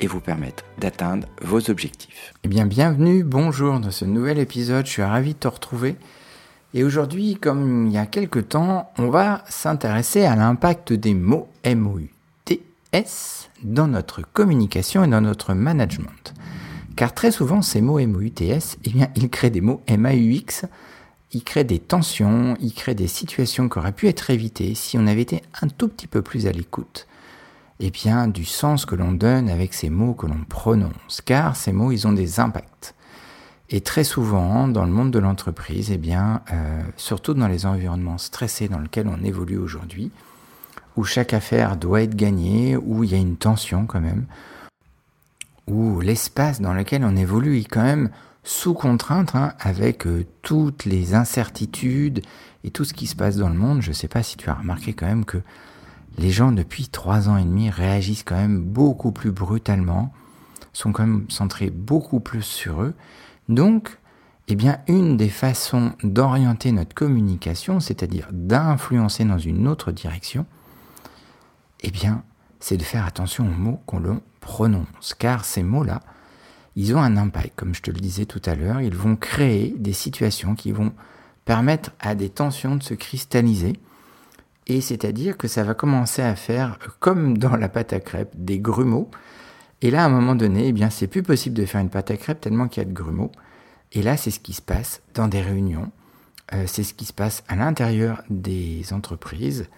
et vous permettre d'atteindre vos objectifs. Eh bien, bienvenue, bonjour dans ce nouvel épisode. Je suis ravi de te retrouver. Et aujourd'hui, comme il y a quelques temps, on va s'intéresser à l'impact des mots MOUTS dans notre communication et dans notre management. Car très souvent, ces mots MOUTS, eh bien, ils créent des mots MAUX, ils créent des tensions, ils créent des situations qui auraient pu être évitées si on avait été un tout petit peu plus à l'écoute eh bien, du sens que l'on donne avec ces mots que l'on prononce, car ces mots, ils ont des impacts. Et très souvent, dans le monde de l'entreprise, eh bien, euh, surtout dans les environnements stressés dans lesquels on évolue aujourd'hui, où chaque affaire doit être gagnée, où il y a une tension quand même, où l'espace dans lequel on évolue est quand même sous contrainte, hein, avec euh, toutes les incertitudes et tout ce qui se passe dans le monde. Je ne sais pas si tu as remarqué quand même que les gens depuis trois ans et demi réagissent quand même beaucoup plus brutalement, sont quand même centrés beaucoup plus sur eux. Donc, eh bien, une des façons d'orienter notre communication, c'est-à-dire d'influencer dans une autre direction, eh bien, c'est de faire attention aux mots qu'on prononce, car ces mots-là, ils ont un impact, comme je te le disais tout à l'heure, ils vont créer des situations qui vont permettre à des tensions de se cristalliser, et c'est-à-dire que ça va commencer à faire, comme dans la pâte à crêpes, des grumeaux. Et là, à un moment donné, eh bien, c'est plus possible de faire une pâte à crêpes tellement qu'il y a de grumeaux. Et là, c'est ce qui se passe dans des réunions. Euh, c'est ce qui se passe à l'intérieur des entreprises.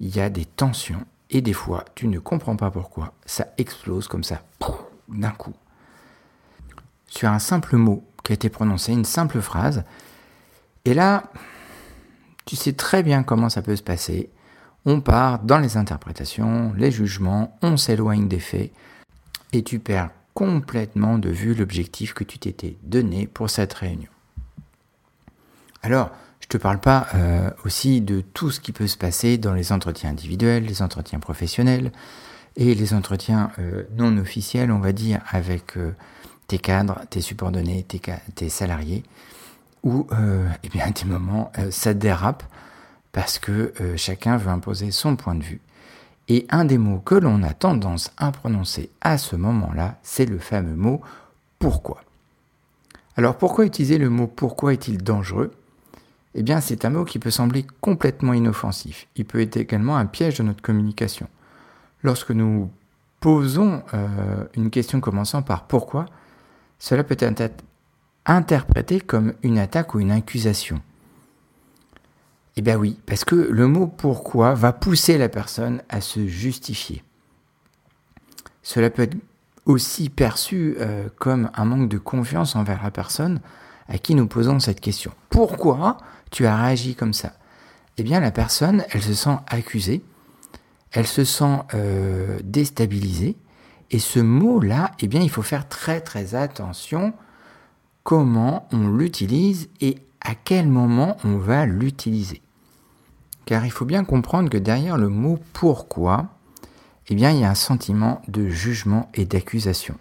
Il y a des tensions. Et des fois, tu ne comprends pas pourquoi. Ça explose comme ça, d'un coup. Sur un simple mot qui a été prononcé, une simple phrase. Et là, tu sais très bien comment ça peut se passer on part dans les interprétations, les jugements, on s'éloigne des faits, et tu perds complètement de vue l'objectif que tu t'étais donné pour cette réunion. Alors, je ne te parle pas euh, aussi de tout ce qui peut se passer dans les entretiens individuels, les entretiens professionnels et les entretiens euh, non officiels, on va dire, avec euh, tes cadres, tes subordonnés, tes, salariés, où, eh bien, à des moments, ça dérape parce que euh, chacun veut imposer son point de vue. Et un des mots que l'on a tendance à prononcer à ce moment-là, c'est le fameux mot pourquoi. Alors pourquoi utiliser le mot pourquoi est-il dangereux? Eh bien c'est un mot qui peut sembler complètement inoffensif. Il peut être également un piège de notre communication. Lorsque nous posons euh, une question commençant par pourquoi, cela peut être interprété comme une attaque ou une accusation. Eh bien oui, parce que le mot pourquoi va pousser la personne à se justifier. Cela peut être aussi perçu euh, comme un manque de confiance envers la personne à qui nous posons cette question. Pourquoi tu as réagi comme ça? Eh bien la personne, elle se sent accusée, elle se sent euh, déstabilisée, et ce mot-là, eh bien il faut faire très très attention comment on l'utilise et à quel moment on va l'utiliser. Car il faut bien comprendre que derrière le mot pourquoi, eh il y a un sentiment de jugement et d'accusation.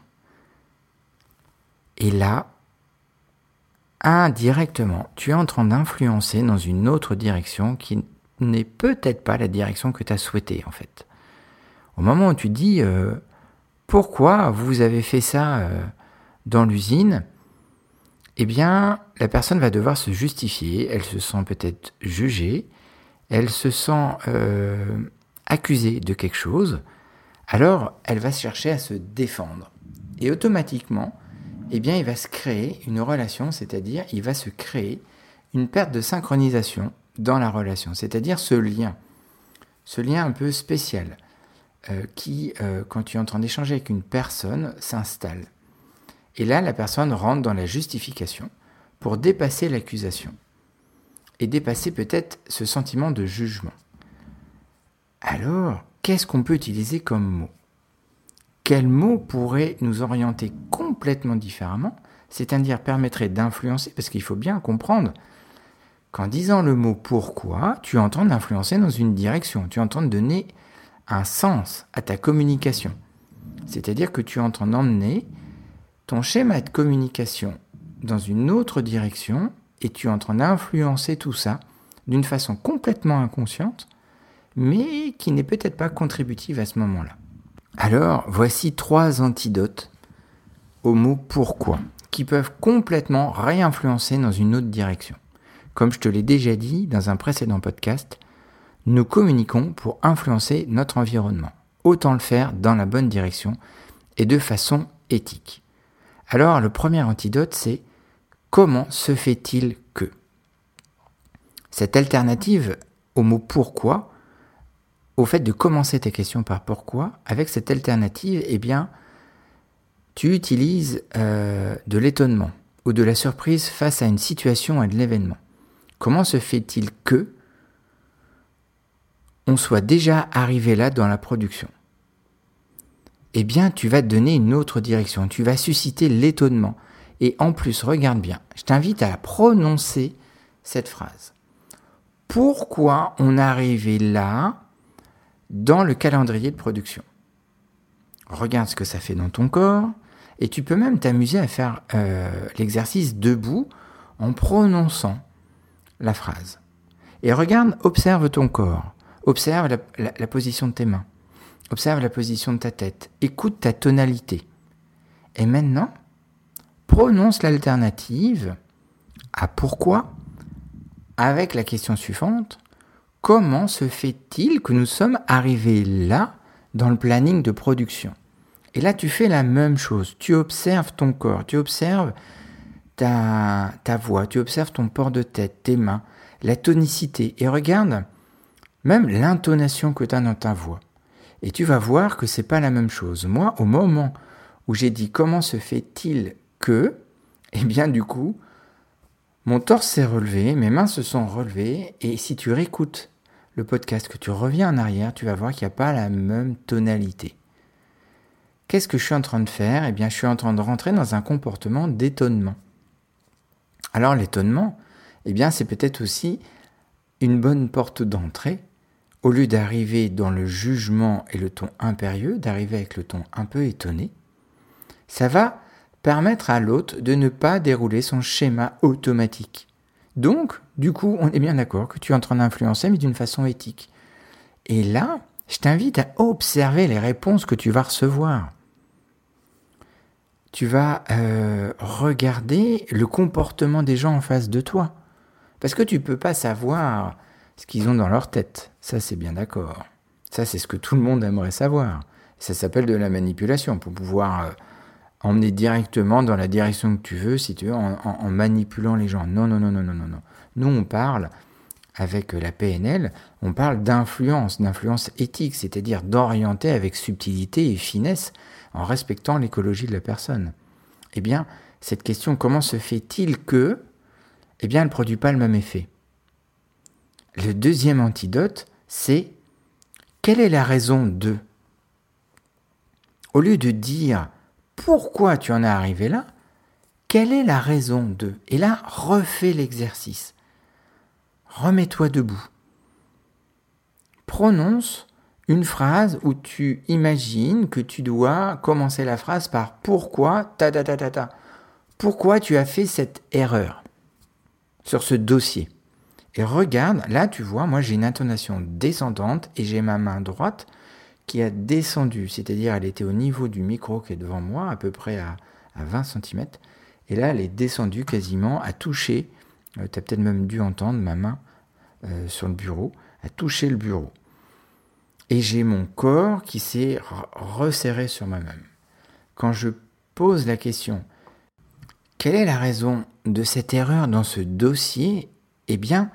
Et là, indirectement, tu es en train d'influencer dans une autre direction qui n'est peut-être pas la direction que tu as souhaitée en fait. Au moment où tu dis euh, pourquoi vous avez fait ça euh, dans l'usine, eh bien, la personne va devoir se justifier, elle se sent peut-être jugée, elle se sent euh, accusée de quelque chose, alors elle va chercher à se défendre. Et automatiquement, eh bien, il va se créer une relation, c'est-à-dire il va se créer une perte de synchronisation dans la relation, c'est-à-dire ce lien, ce lien un peu spécial euh, qui, euh, quand tu es en train d'échanger avec une personne, s'installe. Et là, la personne rentre dans la justification pour dépasser l'accusation et dépasser peut-être ce sentiment de jugement. Alors, qu'est-ce qu'on peut utiliser comme mot? Quel mot pourrait nous orienter complètement différemment, c'est-à-dire permettrait d'influencer, parce qu'il faut bien comprendre qu'en disant le mot pourquoi, tu entends d'influencer dans une direction, tu entends donner un sens à ta communication. C'est-à-dire que tu entends emmener ton schéma de communication dans une autre direction et tu entres en influencer tout ça d'une façon complètement inconsciente, mais qui n'est peut-être pas contributive à ce moment-là. Alors, voici trois antidotes au mot pourquoi, qui peuvent complètement réinfluencer dans une autre direction. Comme je te l'ai déjà dit dans un précédent podcast, nous communiquons pour influencer notre environnement. Autant le faire dans la bonne direction et de façon éthique. Alors le premier antidote, c'est comment se fait-il que? Cette alternative au mot pourquoi, au fait de commencer tes questions par pourquoi, avec cette alternative, eh bien, tu utilises euh, de l'étonnement ou de la surprise face à une situation et de l'événement. Comment se fait-il que on soit déjà arrivé là dans la production? Eh bien tu vas te donner une autre direction, tu vas susciter l'étonnement. Et en plus, regarde bien, je t'invite à prononcer cette phrase. Pourquoi on arrivé là dans le calendrier de production? Regarde ce que ça fait dans ton corps, et tu peux même t'amuser à faire euh, l'exercice debout en prononçant la phrase. Et regarde, observe ton corps, observe la position de tes mains. Observe la position de ta tête. Écoute ta tonalité. Et maintenant, prononce l'alternative à pourquoi avec la question suivante. Comment se fait-il que nous sommes arrivés là dans le planning de production? Et là, tu fais la même chose. Tu observes ton corps, tu observes ta, voix, tu observes ton port de tête, tes mains, la tonicité. Et regarde même l'intonation que tu as dans ta voix. Et tu vas voir que c'est pas la même chose. Moi, au moment où j'ai dit comment se fait-il que, eh bien du coup, mon torse s'est relevé, mes mains se sont relevées, et si tu réécoutes le podcast, que tu reviens en arrière, tu vas voir qu'il n'y a pas la même tonalité. Qu'est-ce que je suis en train de faire? Eh bien, je suis en train de rentrer dans un comportement d'étonnement. Alors l'étonnement, eh bien, c'est peut-être aussi une bonne porte d'entrée au lieu d'arriver dans le jugement et le ton impérieux, d'arriver avec le ton un peu étonné, ça va permettre à l'autre de ne pas dérouler son schéma automatique. Donc, du coup, on est bien d'accord que tu es en train d'influencer, mais d'une façon éthique. Et là, je t'invite à observer les réponses que tu vas recevoir. Tu vas euh, regarder le comportement des gens en face de toi. Parce que tu ne peux pas savoir ce qu'ils ont dans leur tête. Ça, c'est bien d'accord. Ça, c'est ce que tout le monde aimerait savoir. Ça s'appelle de la manipulation, pour pouvoir euh, emmener directement dans la direction que tu veux, si tu veux, en, manipulant les gens. Non, non, non, non, non, non, non. Nous, on parle, avec la PNL, on parle d'influence, d'influence éthique, c'est-à-dire d'orienter avec subtilité et finesse en respectant l'écologie de la personne. Eh bien, cette question, comment se fait-il que, eh bien, elle ne produit pas le même effet? Le deuxième antidote, c'est quelle est la raison de? Au lieu de dire pourquoi tu en es arrivé là, quelle est la raison de? Et là, refais l'exercice. Remets-toi debout. Prononce une phrase où tu imagines que tu dois commencer la phrase par pourquoi. Pourquoi tu as fait cette erreur sur ce dossier? Et regarde, là tu vois, moi j'ai une intonation descendante et j'ai ma main droite qui a descendu, c'est-à-dire elle était au niveau du micro qui est devant moi, à peu près à, 20 cm, et là elle est descendue quasiment à toucher, euh, tu as peut-être même dû entendre ma main euh, sur le bureau, à toucher le bureau. Et j'ai mon corps qui s'est resserré sur main. Quand je pose la question, quelle est la raison de cette erreur dans ce dossier? Eh bien,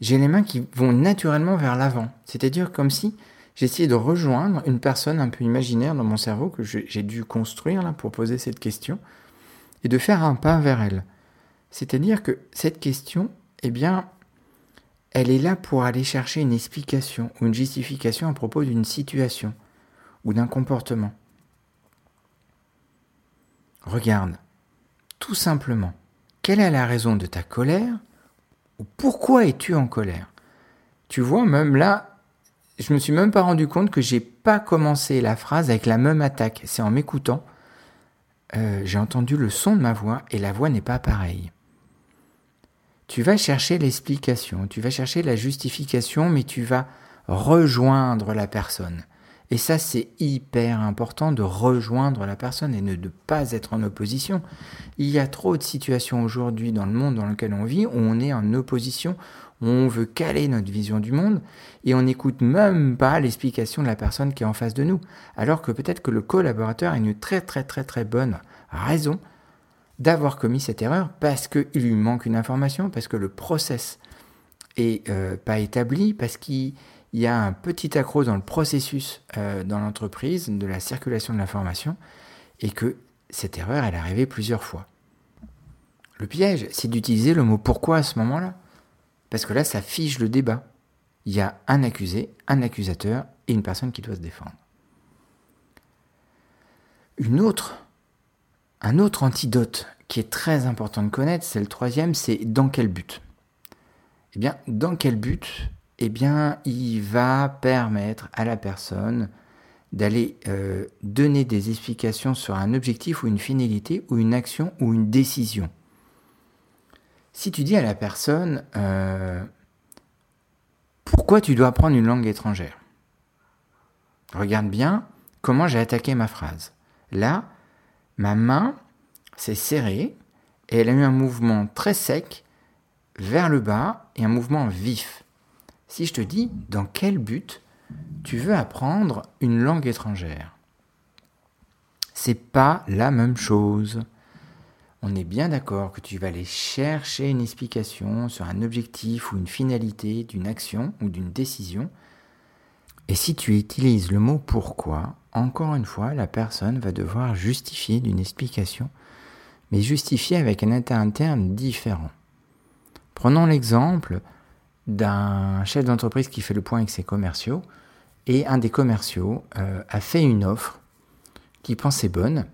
j'ai les mains qui vont naturellement vers l'avant. C'est-à-dire comme si j'essayais de rejoindre une personne un peu imaginaire dans mon cerveau que j'ai dû construire là pour poser cette question et de faire un pas vers elle. C'est-à-dire que cette question, eh bien, elle est là pour aller chercher une explication ou une justification à propos d'une situation ou d'un comportement. regarde, tout simplement, quelle est la raison de ta colère ou pourquoi es-tu en colère? Tu vois, même là, je me suis même pas rendu compte que j'ai pas commencé la phrase avec la même attaque. C'est en m'écoutant, euh, j'ai entendu le son de ma voix et la voix n'est pas pareille. Tu vas chercher l'explication, tu vas chercher la justification, mais tu vas rejoindre la personne. Et ça, c'est hyper important de rejoindre la personne et ne pas être en opposition. Il y a trop de situations aujourd'hui dans le monde dans lequel on vit où on est en opposition, où on veut caler notre vision du monde et on n'écoute même pas l'explication de la personne qui est en face de nous. Alors que peut-être que le collaborateur a une très très très très bonne raison d'avoir commis cette erreur parce qu'il lui manque une information, parce que le process est euh, pas établi, parce qu'il il y a un petit accroc dans le processus euh, dans l'entreprise de la circulation de l'information et que cette erreur, elle est arrivée plusieurs fois. Le piège, c'est d'utiliser le mot pourquoi à ce moment-là. Parce que là, ça fige le débat. Il y a un accusé, un accusateur et une personne qui doit se défendre. Une autre, un autre antidote qui est très important de connaître, c'est le troisième, c'est dans quel but? Eh bien, dans quel but? Eh bien, il va permettre à la personne d'aller euh, donner des explications sur un objectif ou une finalité ou une action ou une décision. Si tu dis à la personne euh, pourquoi tu dois apprendre une langue étrangère, regarde bien comment j'ai attaqué ma phrase. Là, ma main s'est serrée et elle a eu un mouvement très sec vers le bas et un mouvement vif. Si je te dis dans quel but tu veux apprendre une langue étrangère, c'est pas la même chose. On est bien d'accord que tu vas aller chercher une explication sur un objectif ou une finalité d'une action ou d'une décision. Et si tu utilises le mot pourquoi, encore une fois, la personne va devoir justifier d'une explication, mais justifier avec un interne différent. Prenons l'exemple d'un chef d'entreprise qui fait le point avec ses commerciaux. Et un des commerciaux euh, a fait une offre qui pensait bonne.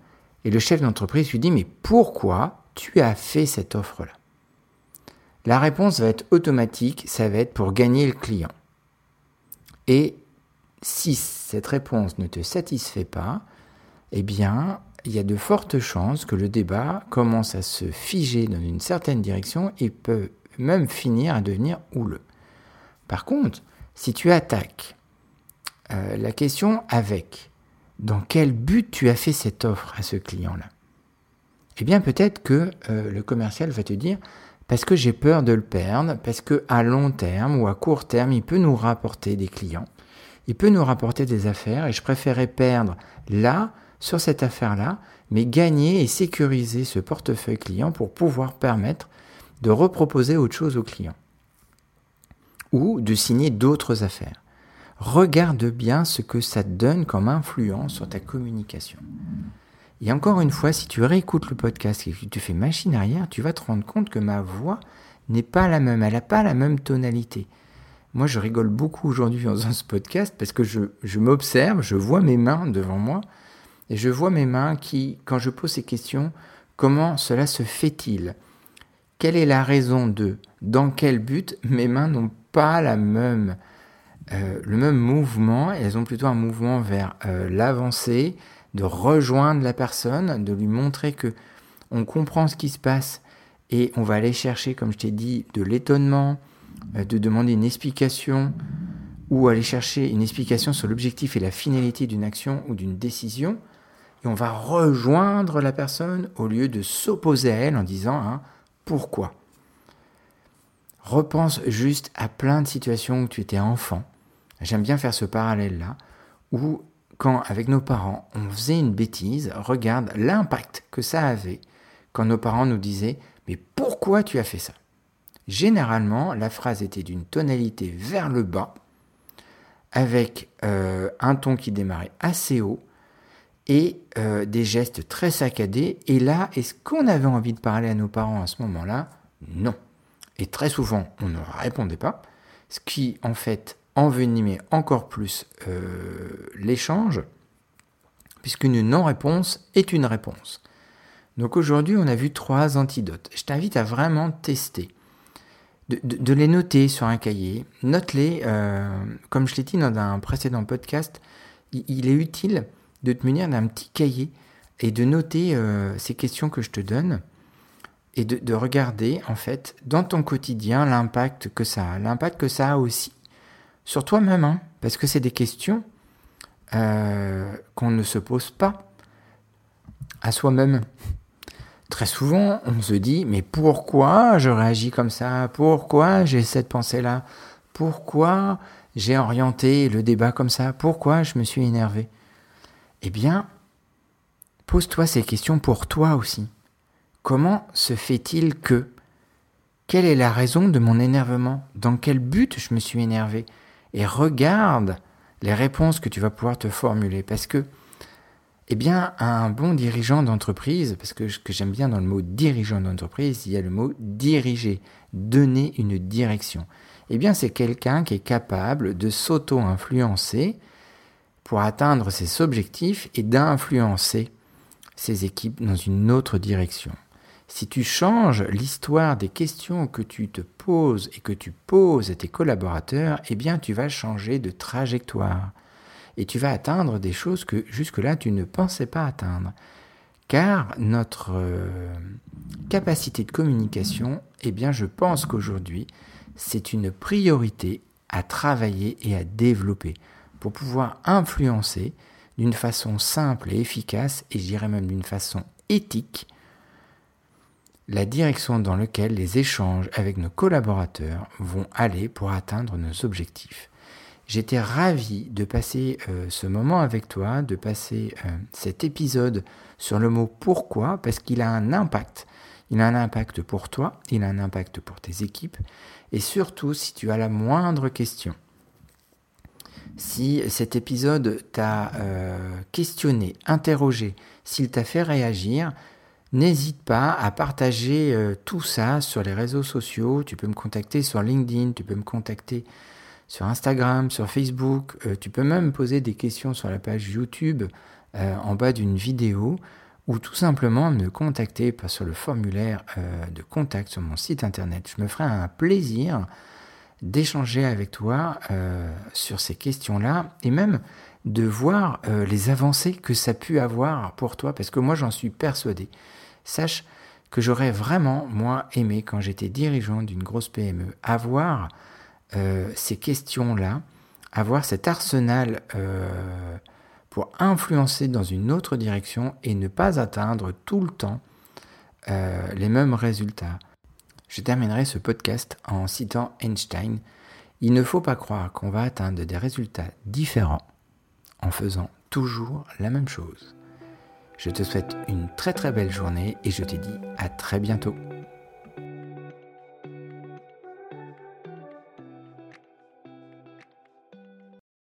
Et le chef d'entreprise lui dit, mais pourquoi tu as fait cette offre-là? La réponse va être automatique, ça va être pour gagner le client. Et si cette réponse ne te satisfait pas, eh bien, il y a de fortes chances que le débat commence à se figer dans une certaine direction et peut même finir à devenir houleux. Par contre, si tu attaques euh, la question avec dans quel but tu as fait cette offre à ce client-là, eh bien peut-être que euh, le commercial va te dire parce que j'ai peur de le perdre, parce que à long terme ou à court terme, il peut nous rapporter des clients, il peut nous rapporter des affaires et je préférais perdre là sur cette affaire-là, mais gagner et sécuriser ce portefeuille client pour pouvoir permettre de reproposer autre chose au client ou de signer d'autres affaires. Regarde bien ce que ça donne comme influence sur ta communication. Et encore une fois, si tu réécoutes le podcast et que tu fais machine arrière, tu vas te rendre compte que ma voix n'est pas la même, elle n'a pas la même tonalité. Moi, je rigole beaucoup aujourd'hui en faisant ce podcast parce que je m'observe, je vois mes mains devant moi et je vois mes mains qui, quand je pose ces questions, comment cela se fait-il? Quelle est la raison de Dans quel but Mes mains n'ont pas euh, le même mouvement, elles ont plutôt un mouvement vers euh, l'avancée, de rejoindre la personne, de lui montrer que on comprend ce qui se passe et on va aller chercher, comme je t'ai dit, de l'étonnement, euh, de demander une explication ou aller chercher une explication sur l'objectif et la finalité d'une action ou d'une décision. Et on va rejoindre la personne au lieu de s'opposer à elle en disant hein, pourquoi? Repense juste à plein de situations où tu étais enfant. J'aime bien faire ce parallèle-là, où quand avec nos parents on faisait une bêtise, regarde l'impact que ça avait quand nos parents nous disaient Mais pourquoi tu as fait ça? Généralement, la phrase était d'une tonalité vers le bas, avec euh, un ton qui démarrait assez haut, et euh, des gestes très saccadés. Et là, est-ce qu'on avait envie de parler à nos parents à ce moment-là? Non. Et très souvent, on ne répondait pas, ce qui en fait envenimait encore plus euh, l'échange, puisqu'une non-réponse est une réponse. Donc aujourd'hui, on a vu trois antidotes. Je t'invite à vraiment tester, de, les noter sur un cahier. Note-les, euh, comme je l'ai dit dans un précédent podcast, il, est utile de te munir d'un petit cahier et de noter euh, ces questions que je te donne et de, regarder en fait dans ton quotidien l'impact que ça a, l'impact que ça a aussi sur toi-même, hein, parce que c'est des questions euh, qu'on ne se pose pas à soi-même. Très souvent, on se dit, mais pourquoi je réagis comme ça? Pourquoi j'ai cette pensée-là? Pourquoi j'ai orienté le débat comme ça? Pourquoi je me suis énervé? Eh bien, pose-toi ces questions pour toi aussi. Comment se fait-il que Quelle est la raison de mon énervement? Dans quel but je me suis énervé? Et regarde les réponses que tu vas pouvoir te formuler. Parce que eh bien, un bon dirigeant d'entreprise, parce que j'aime bien dans le mot dirigeant d'entreprise, il y a le mot diriger, donner une direction. Eh bien, c'est quelqu'un qui est capable de s'auto-influencer pour atteindre ses objectifs et d'influencer ses équipes dans une autre direction. Si tu changes l'histoire des questions que tu te poses et que tu poses à tes collaborateurs, eh bien, tu vas changer de trajectoire et tu vas atteindre des choses que jusque-là tu ne pensais pas atteindre. Car notre euh, capacité de communication, eh bien je pense qu'aujourd'hui, c'est une priorité à travailler et à développer pour pouvoir influencer d'une façon simple et efficace, et je dirais même d'une façon éthique, la direction dans laquelle les échanges avec nos collaborateurs vont aller pour atteindre nos objectifs. J'étais ravi de passer euh, ce moment avec toi, de passer euh, cet épisode sur le mot pourquoi, parce qu'il a un impact. Il a un impact pour toi, il a un impact pour tes équipes, et surtout si tu as la moindre question. Si cet épisode t'a euh, questionné, interrogé, s'il t'a fait réagir, n'hésite pas à partager tout ça sur les réseaux sociaux. Tu peux me contacter sur LinkedIn, tu peux me contacter sur Instagram, sur Facebook. Euh, tu peux même poser des questions sur la page YouTube euh, en bas d'une vidéo ou tout simplement me contacter sur le formulaire euh, de contact sur mon site internet. Je me ferai un plaisir d'échanger avec toi sur ces questions-là et même de voir les avancées que ça a pu avoir pour toi parce que moi j'en suis persuadé. Sache que j'aurais vraiment, moi, aimé quand j'étais dirigeant d'une grosse PME, avoir euh, ces questions-là, avoir cet arsenal euh, pour influencer dans une autre direction et ne pas atteindre tout le temps euh, les mêmes résultats. Je terminerai ce podcast en citant Einstein. Il ne faut pas croire qu'on va atteindre des résultats différents en faisant toujours la même chose. Je te souhaite une très très belle journée et je te dis à très bientôt.